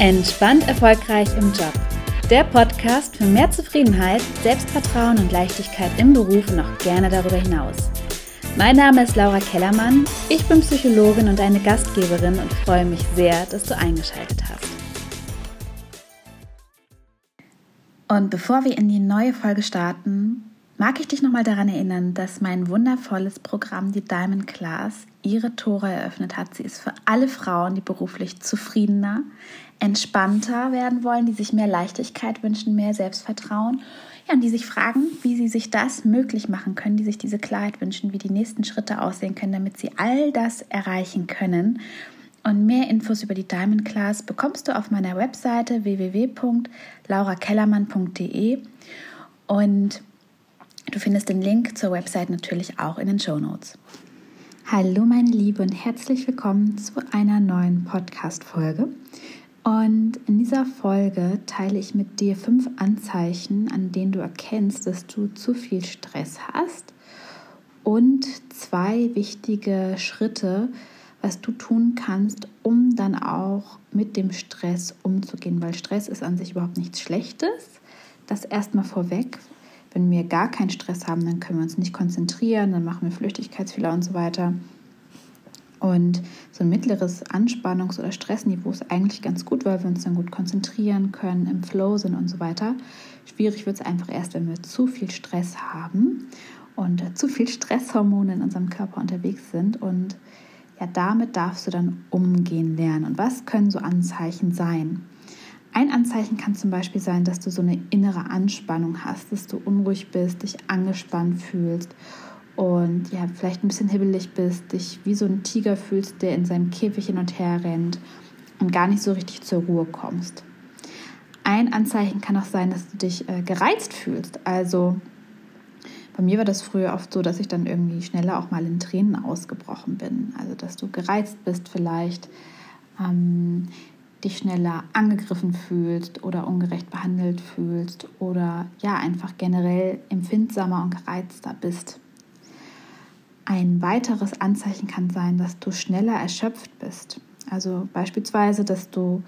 Entspannt erfolgreich im Job. Der Podcast für mehr Zufriedenheit, Selbstvertrauen und Leichtigkeit im Beruf und auch gerne darüber hinaus. Mein Name ist Laura Kellermann, ich bin Psychologin und eine Gastgeberin und freue mich sehr, dass du eingeschaltet hast. Und bevor wir in die neue Folge starten, mag ich dich nochmal daran erinnern, dass mein wundervolles Programm, die Diamond Class, ihre Tore eröffnet hat. Sie ist für alle Frauen, die beruflich zufriedener, entspannter werden wollen, die sich mehr Leichtigkeit wünschen, mehr Selbstvertrauen ja, und die sich fragen, wie sie sich das möglich machen können, die sich diese Klarheit wünschen, wie die nächsten Schritte aussehen können, damit sie all das erreichen können. Und mehr Infos über die Diamond Class bekommst du auf meiner Webseite www.laurakellermann.de und du findest den Link zur Website natürlich auch in den Show Notes. Hallo meine Liebe und herzlich willkommen zu einer neuen Podcast-Folge. Und in dieser Folge teile ich mit dir fünf Anzeichen, an denen du erkennst, dass du zu viel Stress hast und zwei wichtige Schritte, was du tun kannst, um dann auch mit dem Stress umzugehen, weil Stress ist an sich überhaupt nichts Schlechtes. Das erstmal vorweg. Wenn wir gar keinen Stress haben, dann können wir uns nicht konzentrieren, dann machen wir Flüchtigkeitsfehler und so weiter. Und so ein mittleres Anspannungs- oder Stressniveau ist eigentlich ganz gut, weil wir uns dann gut konzentrieren können, im Flow sind und so weiter. Schwierig wird es einfach erst, wenn wir zu viel Stress haben und zu viel Stresshormone in unserem Körper unterwegs sind. Und ja, damit darfst du dann umgehen lernen. Und was können so Anzeichen sein? Ein Anzeichen kann zum Beispiel sein, dass du so eine innere Anspannung hast, dass du unruhig bist, dich angespannt fühlst und ja, vielleicht ein bisschen hibbelig bist, dich wie so ein Tiger fühlst, der in seinem Käfig hin und her rennt und gar nicht so richtig zur Ruhe kommst. Ein Anzeichen kann auch sein, dass du dich äh, gereizt fühlst. Also bei mir war das früher oft so, dass ich dann irgendwie schneller auch mal in Tränen ausgebrochen bin. Also dass du gereizt bist vielleicht, ähm, dich schneller angegriffen fühlst oder ungerecht behandelt fühlst oder ja einfach generell empfindsamer und gereizter bist. Ein weiteres Anzeichen kann sein, dass du schneller erschöpft bist. Also beispielsweise, dass du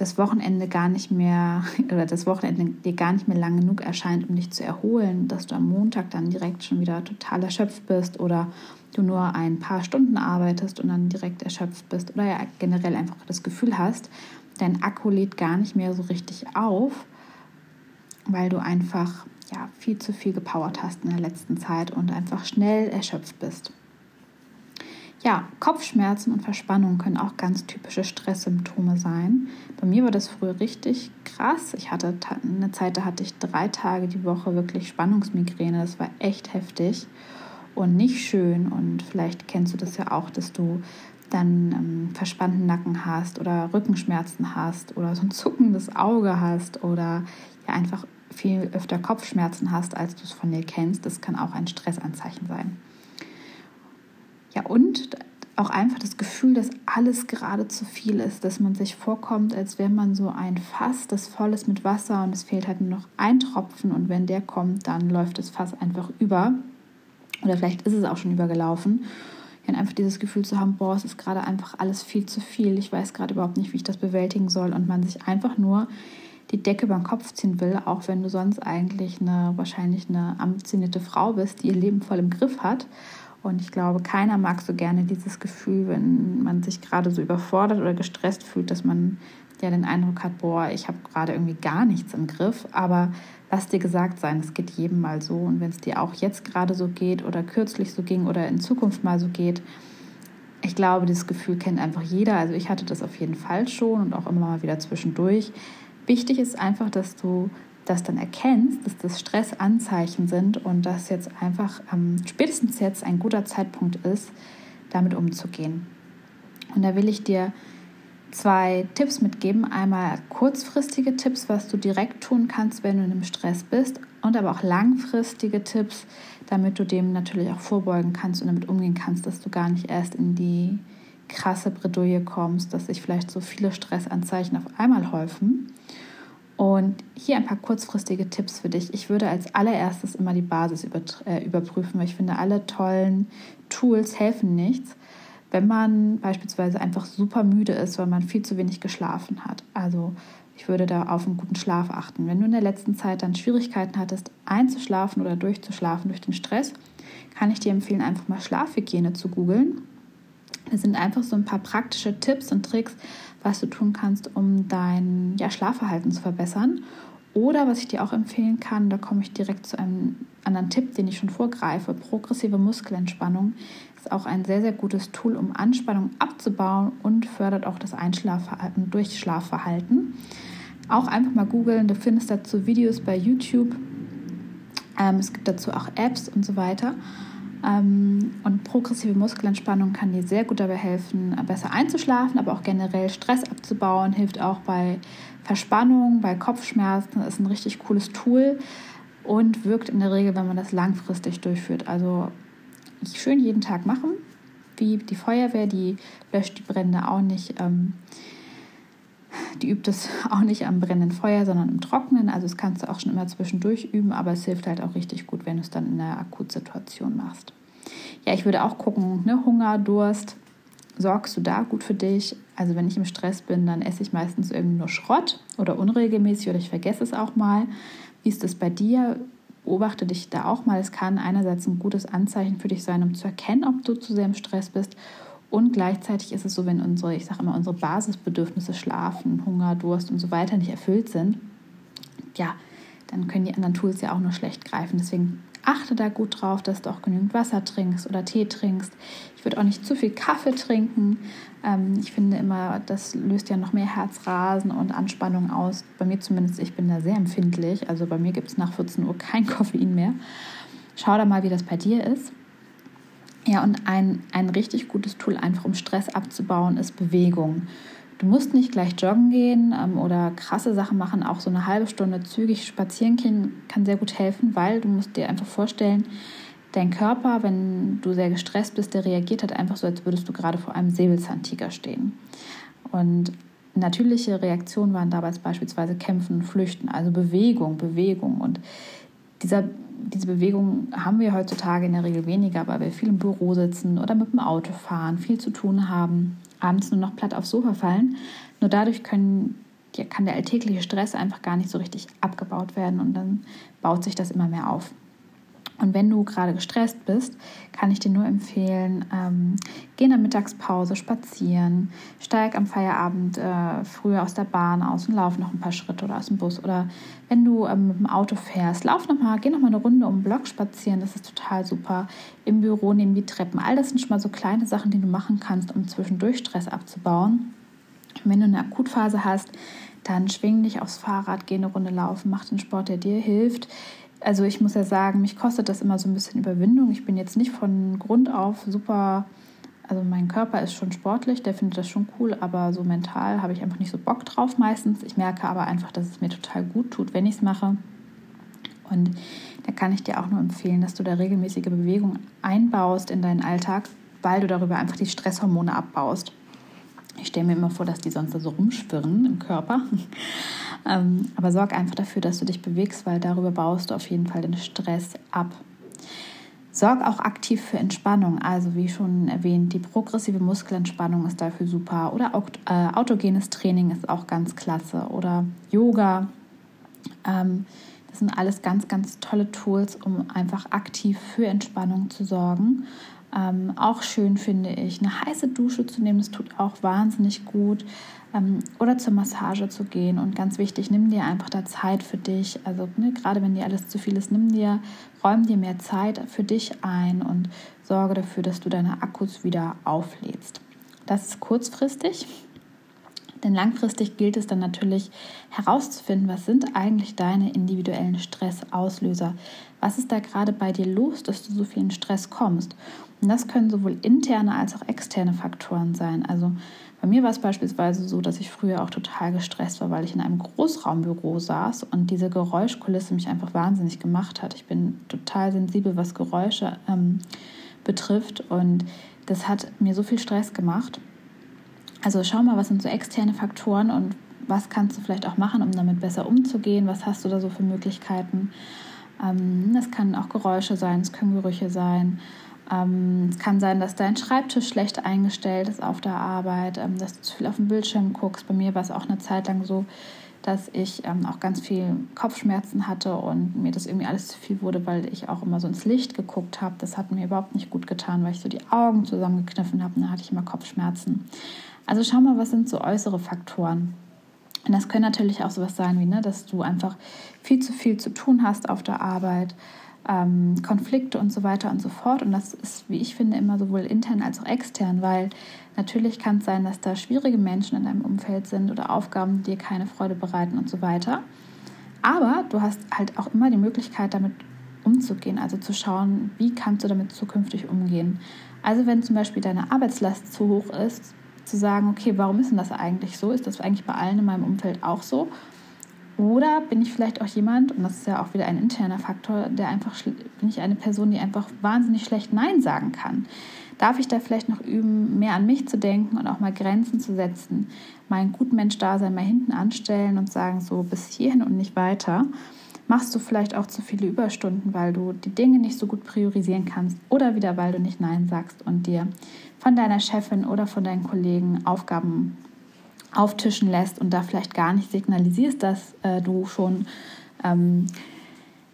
das Wochenende gar nicht mehr oder das Wochenende dir gar nicht mehr lang genug erscheint, um dich zu erholen, dass du am Montag dann direkt schon wieder total erschöpft bist oder du nur ein paar Stunden arbeitest und dann direkt erschöpft bist oder ja generell einfach das Gefühl hast, dein Akku lädt gar nicht mehr so richtig auf, weil du einfach ja, viel zu viel gepowert hast in der letzten Zeit und einfach schnell erschöpft bist. Ja, Kopfschmerzen und Verspannung können auch ganz typische Stresssymptome sein. Bei mir war das früher richtig krass. Ich hatte eine Zeit, da hatte ich drei Tage die Woche wirklich Spannungsmigräne. Das war echt heftig und nicht schön. Und vielleicht kennst du das ja auch, dass du dann ähm, verspannten Nacken hast oder Rückenschmerzen hast oder so ein zuckendes Auge hast oder ja einfach viel öfter Kopfschmerzen hast, als du es von dir kennst. Das kann auch ein Stressanzeichen sein. Ja, und auch einfach das Gefühl, dass alles gerade zu viel ist, dass man sich vorkommt, als wäre man so ein Fass, das voll ist mit Wasser und es fehlt halt nur noch ein Tropfen und wenn der kommt, dann läuft das Fass einfach über. Oder vielleicht ist es auch schon übergelaufen. Ja, einfach dieses Gefühl zu haben, boah, es ist gerade einfach alles viel zu viel. Ich weiß gerade überhaupt nicht, wie ich das bewältigen soll und man sich einfach nur die Decke über den Kopf ziehen will, auch wenn du sonst eigentlich eine wahrscheinlich eine ambitionierte Frau bist, die ihr Leben voll im Griff hat. Und ich glaube, keiner mag so gerne dieses Gefühl, wenn man sich gerade so überfordert oder gestresst fühlt, dass man ja den Eindruck hat, boah, ich habe gerade irgendwie gar nichts im Griff. Aber lass dir gesagt sein, es geht jedem mal so. Und wenn es dir auch jetzt gerade so geht oder kürzlich so ging oder in Zukunft mal so geht, ich glaube, dieses Gefühl kennt einfach jeder. Also ich hatte das auf jeden Fall schon und auch immer mal wieder zwischendurch. Wichtig ist einfach, dass du das dann erkennst, dass das Stressanzeichen sind und dass jetzt einfach ähm, spätestens jetzt ein guter Zeitpunkt ist, damit umzugehen. Und da will ich dir zwei Tipps mitgeben. Einmal kurzfristige Tipps, was du direkt tun kannst, wenn du in einem Stress bist, und aber auch langfristige Tipps, damit du dem natürlich auch vorbeugen kannst und damit umgehen kannst, dass du gar nicht erst in die krasse Bredouille kommst, dass sich vielleicht so viele Stressanzeichen auf einmal häufen. Und hier ein paar kurzfristige Tipps für dich. Ich würde als allererstes immer die Basis über, äh, überprüfen, weil ich finde, alle tollen Tools helfen nichts, wenn man beispielsweise einfach super müde ist, weil man viel zu wenig geschlafen hat. Also ich würde da auf einen guten Schlaf achten. Wenn du in der letzten Zeit dann Schwierigkeiten hattest, einzuschlafen oder durchzuschlafen durch den Stress, kann ich dir empfehlen, einfach mal Schlafhygiene zu googeln. Das sind einfach so ein paar praktische Tipps und Tricks, was du tun kannst, um dein ja, Schlafverhalten zu verbessern. Oder was ich dir auch empfehlen kann, da komme ich direkt zu einem anderen Tipp, den ich schon vorgreife. Progressive Muskelentspannung ist auch ein sehr, sehr gutes Tool, um Anspannung abzubauen und fördert auch das Einschlafverhalten und Durchschlafverhalten. Auch einfach mal googeln, du findest dazu Videos bei YouTube. Ähm, es gibt dazu auch Apps und so weiter. Ähm, und progressive Muskelentspannung kann dir sehr gut dabei helfen, besser einzuschlafen, aber auch generell Stress abzubauen, hilft auch bei Verspannung, bei Kopfschmerzen, ist ein richtig cooles Tool und wirkt in der Regel, wenn man das langfristig durchführt. Also schön jeden Tag machen, wie die Feuerwehr, die löscht die Brände auch nicht. Ähm, die übt es auch nicht am brennenden Feuer, sondern im Trockenen. Also das kannst du auch schon immer zwischendurch üben, aber es hilft halt auch richtig gut, wenn du es dann in einer Akutsituation machst. Ja, ich würde auch gucken, ne, Hunger, Durst, sorgst du da gut für dich? Also wenn ich im Stress bin, dann esse ich meistens irgendwie nur Schrott oder unregelmäßig oder ich vergesse es auch mal. Wie ist das bei dir? Beobachte dich da auch mal. Es kann einerseits ein gutes Anzeichen für dich sein, um zu erkennen, ob du zu sehr im Stress bist und gleichzeitig ist es so, wenn unsere, ich sage immer, unsere Basisbedürfnisse Schlafen, Hunger, Durst und so weiter nicht erfüllt sind, ja, dann können die anderen Tools ja auch nur schlecht greifen. Deswegen achte da gut drauf, dass du auch genügend Wasser trinkst oder Tee trinkst. Ich würde auch nicht zu viel Kaffee trinken. Ähm, ich finde immer, das löst ja noch mehr Herzrasen und Anspannung aus. Bei mir zumindest, ich bin da sehr empfindlich. Also bei mir gibt es nach 14 Uhr kein Koffein mehr. Schau da mal, wie das bei dir ist. Ja, und ein, ein richtig gutes Tool, einfach um Stress abzubauen, ist Bewegung. Du musst nicht gleich joggen gehen ähm, oder krasse Sachen machen. Auch so eine halbe Stunde zügig spazieren gehen kann sehr gut helfen, weil du musst dir einfach vorstellen, dein Körper, wenn du sehr gestresst bist, der reagiert halt einfach so, als würdest du gerade vor einem Säbelzahntiger stehen. Und natürliche Reaktionen waren dabei beispielsweise Kämpfen und Flüchten, also Bewegung, Bewegung. Und dieser diese Bewegung haben wir heutzutage in der Regel weniger, weil wir viel im Büro sitzen oder mit dem Auto fahren, viel zu tun haben, abends nur noch platt aufs Sofa fallen. Nur dadurch können, kann der alltägliche Stress einfach gar nicht so richtig abgebaut werden und dann baut sich das immer mehr auf. Und wenn du gerade gestresst bist, kann ich dir nur empfehlen, ähm, geh in der Mittagspause spazieren, steig am Feierabend äh, früher aus der Bahn aus und lauf noch ein paar Schritte oder aus dem Bus. Oder wenn du ähm, mit dem Auto fährst, lauf noch mal, geh noch mal eine Runde um den Block spazieren, das ist total super. Im Büro nehmen die Treppen. All das sind schon mal so kleine Sachen, die du machen kannst, um zwischendurch Stress abzubauen. Und wenn du eine Akutphase hast, dann schwing dich aufs Fahrrad, geh eine Runde laufen, mach den Sport, der dir hilft also ich muss ja sagen, mich kostet das immer so ein bisschen Überwindung. Ich bin jetzt nicht von Grund auf super, also mein Körper ist schon sportlich, der findet das schon cool, aber so mental habe ich einfach nicht so Bock drauf meistens. Ich merke aber einfach, dass es mir total gut tut, wenn ich es mache. Und da kann ich dir auch nur empfehlen, dass du da regelmäßige Bewegung einbaust in deinen Alltag, weil du darüber einfach die Stresshormone abbaust. Ich stelle mir immer vor, dass die sonst so rumschwirren im Körper. ähm, aber sorg einfach dafür, dass du dich bewegst, weil darüber baust du auf jeden Fall den Stress ab. Sorg auch aktiv für Entspannung. Also wie schon erwähnt, die progressive Muskelentspannung ist dafür super. Oder auch, äh, autogenes Training ist auch ganz klasse. Oder Yoga. Ähm, das sind alles ganz, ganz tolle Tools, um einfach aktiv für Entspannung zu sorgen. Ähm, auch schön finde ich, eine heiße Dusche zu nehmen, das tut auch wahnsinnig gut. Ähm, oder zur Massage zu gehen. Und ganz wichtig, nimm dir einfach da Zeit für dich. Also ne, gerade wenn dir alles zu viel ist, nimm dir, räum dir mehr Zeit für dich ein und sorge dafür, dass du deine Akkus wieder auflädst. Das ist kurzfristig. Denn langfristig gilt es dann natürlich herauszufinden, was sind eigentlich deine individuellen Stressauslöser? Was ist da gerade bei dir los, dass du so viel in Stress kommst? Und das können sowohl interne als auch externe Faktoren sein. Also bei mir war es beispielsweise so, dass ich früher auch total gestresst war, weil ich in einem Großraumbüro saß und diese Geräuschkulisse mich einfach wahnsinnig gemacht hat. Ich bin total sensibel, was Geräusche ähm, betrifft und das hat mir so viel Stress gemacht. Also schau mal, was sind so externe Faktoren und was kannst du vielleicht auch machen, um damit besser umzugehen? Was hast du da so für Möglichkeiten? Ähm, das können auch Geräusche sein, es können Gerüche sein. Ähm, es kann sein, dass dein Schreibtisch schlecht eingestellt ist auf der Arbeit, ähm, dass du zu viel auf den Bildschirm guckst. Bei mir war es auch eine Zeit lang so, dass ich ähm, auch ganz viel Kopfschmerzen hatte und mir das irgendwie alles zu viel wurde, weil ich auch immer so ins Licht geguckt habe. Das hat mir überhaupt nicht gut getan, weil ich so die Augen zusammengekniffen habe und dann hatte ich immer Kopfschmerzen. Also schau mal, was sind so äußere Faktoren. Und das können natürlich auch sowas sein wie, ne, dass du einfach viel zu viel zu tun hast auf der Arbeit, ähm, Konflikte und so weiter und so fort. Und das ist, wie ich finde, immer sowohl intern als auch extern, weil natürlich kann es sein, dass da schwierige Menschen in deinem Umfeld sind oder Aufgaben, die dir keine Freude bereiten und so weiter. Aber du hast halt auch immer die Möglichkeit, damit umzugehen, also zu schauen, wie kannst du damit zukünftig umgehen. Also wenn zum Beispiel deine Arbeitslast zu hoch ist, zu sagen, okay, warum ist denn das eigentlich so? Ist das eigentlich bei allen in meinem Umfeld auch so? Oder bin ich vielleicht auch jemand, und das ist ja auch wieder ein interner Faktor, der einfach, bin ich eine Person, die einfach wahnsinnig schlecht Nein sagen kann? Darf ich da vielleicht noch üben, mehr an mich zu denken und auch mal Grenzen zu setzen? Mein Gutmensch-Dasein mal hinten anstellen und sagen, so bis hierhin und nicht weiter. Machst du vielleicht auch zu viele Überstunden, weil du die Dinge nicht so gut priorisieren kannst oder wieder, weil du nicht Nein sagst und dir von deiner Chefin oder von deinen Kollegen Aufgaben auftischen lässt und da vielleicht gar nicht signalisierst, dass äh, du schon ähm,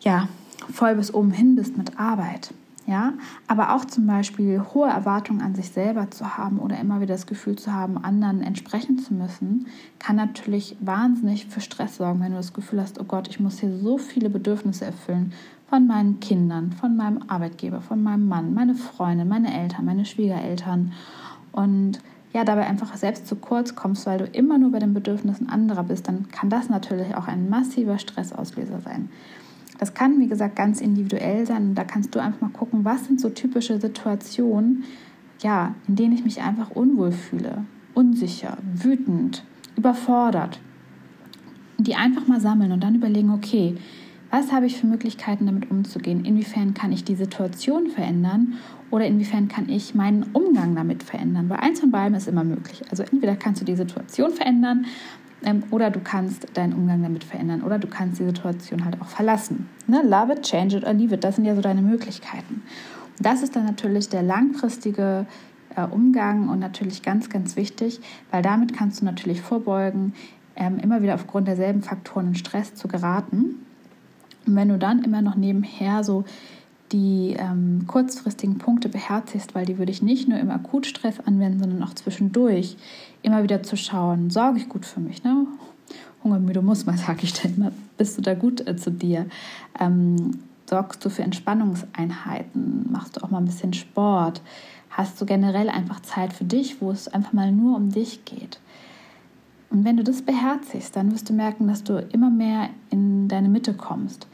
ja, voll bis oben hin bist mit Arbeit. Ja, aber auch zum Beispiel hohe Erwartungen an sich selber zu haben oder immer wieder das Gefühl zu haben, anderen entsprechen zu müssen, kann natürlich wahnsinnig für Stress sorgen, wenn du das Gefühl hast, oh Gott, ich muss hier so viele Bedürfnisse erfüllen von meinen Kindern, von meinem Arbeitgeber, von meinem Mann, meine Freunde, meine Eltern, meine Schwiegereltern und ja, dabei einfach selbst zu kurz kommst, weil du immer nur bei den Bedürfnissen anderer bist, dann kann das natürlich auch ein massiver Stressauslöser sein. Das kann, wie gesagt, ganz individuell sein da kannst du einfach mal gucken, was sind so typische Situationen, ja, in denen ich mich einfach unwohl fühle, unsicher, wütend, überfordert. Die einfach mal sammeln und dann überlegen, okay, was habe ich für Möglichkeiten, damit umzugehen? Inwiefern kann ich die Situation verändern oder inwiefern kann ich meinen Umgang damit verändern? Weil eins von beiden ist immer möglich. Also entweder kannst du die Situation verändern oder du kannst deinen Umgang damit verändern oder du kannst die Situation halt auch verlassen. Ne? Love it, change it or leave it, das sind ja so deine Möglichkeiten. Das ist dann natürlich der langfristige äh, Umgang und natürlich ganz, ganz wichtig, weil damit kannst du natürlich vorbeugen, ähm, immer wieder aufgrund derselben Faktoren in Stress zu geraten und wenn du dann immer noch nebenher so die ähm, kurzfristigen Punkte beherzigst, weil die würde ich nicht nur im Akutstress anwenden, sondern auch zwischendurch immer wieder zu schauen, sorge ich gut für mich, ne? Hungermüde muss man, sage ich dann immer, bist du da gut äh, zu dir? Ähm, sorgst du für Entspannungseinheiten? Machst du auch mal ein bisschen Sport? Hast du generell einfach Zeit für dich, wo es einfach mal nur um dich geht? Und wenn du das beherzigst, dann wirst du merken, dass du immer mehr in deine Mitte kommst.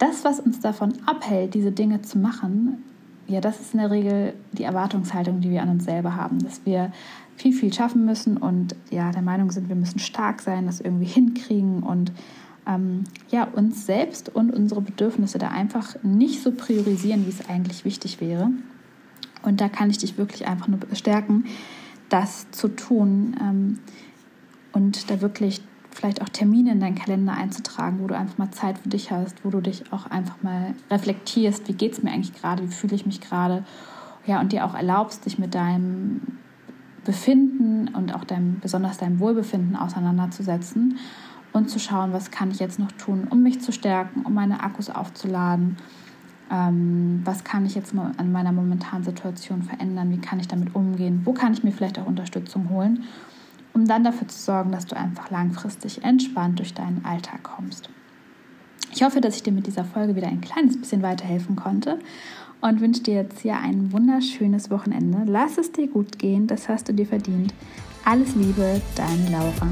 Das, was uns davon abhält, diese Dinge zu machen, ja, das ist in der Regel die Erwartungshaltung, die wir an uns selber haben, dass wir viel, viel schaffen müssen und ja, der Meinung sind, wir müssen stark sein, das irgendwie hinkriegen und ähm, ja, uns selbst und unsere Bedürfnisse da einfach nicht so priorisieren, wie es eigentlich wichtig wäre. Und da kann ich dich wirklich einfach nur bestärken, das zu tun. Ähm, und da wirklich vielleicht auch Termine in deinen Kalender einzutragen, wo du einfach mal Zeit für dich hast, wo du dich auch einfach mal reflektierst, wie geht es mir eigentlich gerade, wie fühle ich mich gerade, ja, und dir auch erlaubst, dich mit deinem Befinden und auch deinem, besonders deinem Wohlbefinden auseinanderzusetzen und zu schauen, was kann ich jetzt noch tun, um mich zu stärken, um meine Akkus aufzuladen, ähm, was kann ich jetzt an meiner momentanen Situation verändern, wie kann ich damit umgehen, wo kann ich mir vielleicht auch Unterstützung holen um dann dafür zu sorgen, dass du einfach langfristig entspannt durch deinen Alltag kommst. Ich hoffe, dass ich dir mit dieser Folge wieder ein kleines bisschen weiterhelfen konnte und wünsche dir jetzt hier ein wunderschönes Wochenende. Lass es dir gut gehen, das hast du dir verdient. Alles Liebe, deine Laura.